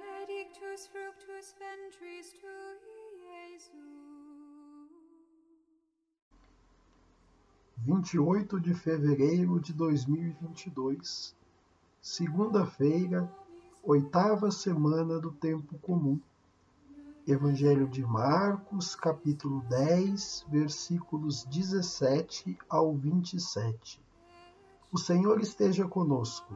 benedictus fructus ventris Vinte e 28 de fevereiro de dois mil e e vinte dois, segunda-feira, oitava semana do tempo comum. Evangelho de Marcos, capítulo 10, versículos 17 ao 27. O Senhor esteja conosco,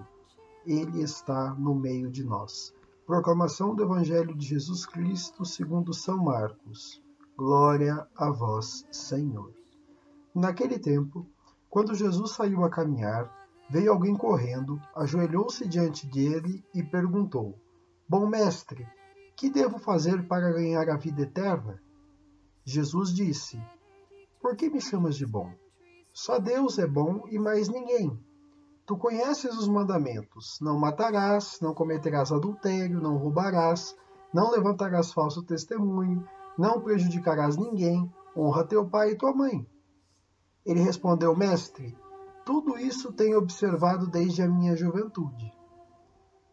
Ele está no meio de nós. Proclamação do Evangelho de Jesus Cristo, segundo São Marcos. Glória a vós, Senhor. Naquele tempo, quando Jesus saiu a caminhar, veio alguém correndo, ajoelhou-se diante dele e perguntou: Bom mestre, que devo fazer para ganhar a vida eterna? Jesus disse: Por que me chamas de bom? Só Deus é bom e mais ninguém. Tu conheces os mandamentos: não matarás, não cometerás adultério, não roubarás, não levantarás falso testemunho, não prejudicarás ninguém, honra teu pai e tua mãe. Ele respondeu: Mestre, tudo isso tenho observado desde a minha juventude.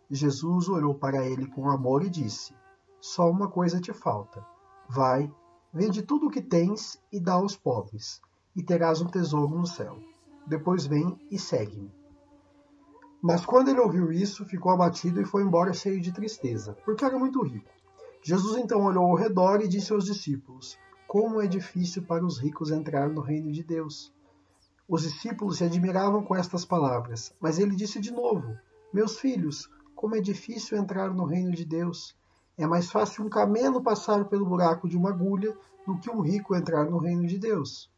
Jesus olhou para ele com amor e disse: Só uma coisa te falta. Vai, vende tudo o que tens e dá aos pobres, e terás um tesouro no céu. Depois vem e segue-me. Mas quando ele ouviu isso, ficou abatido e foi embora cheio de tristeza, porque era muito rico. Jesus então olhou ao redor e disse aos discípulos: como é difícil para os ricos entrar no reino de Deus. Os discípulos se admiravam com estas palavras, mas ele disse de novo: Meus filhos, como é difícil entrar no reino de Deus. É mais fácil um camelo passar pelo buraco de uma agulha do que um rico entrar no reino de Deus.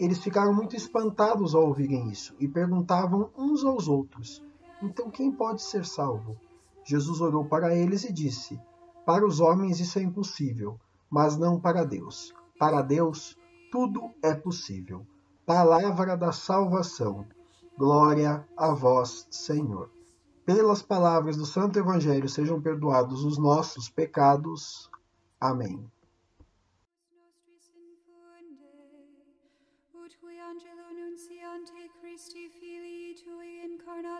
Eles ficaram muito espantados ao ouvirem isso e perguntavam uns aos outros: Então quem pode ser salvo? Jesus olhou para eles e disse: Para os homens isso é impossível mas não para Deus. Para Deus, tudo é possível. Palavra da salvação. Glória a vós, Senhor. Pelas palavras do Santo Evangelho sejam perdoados os nossos pecados. Amém.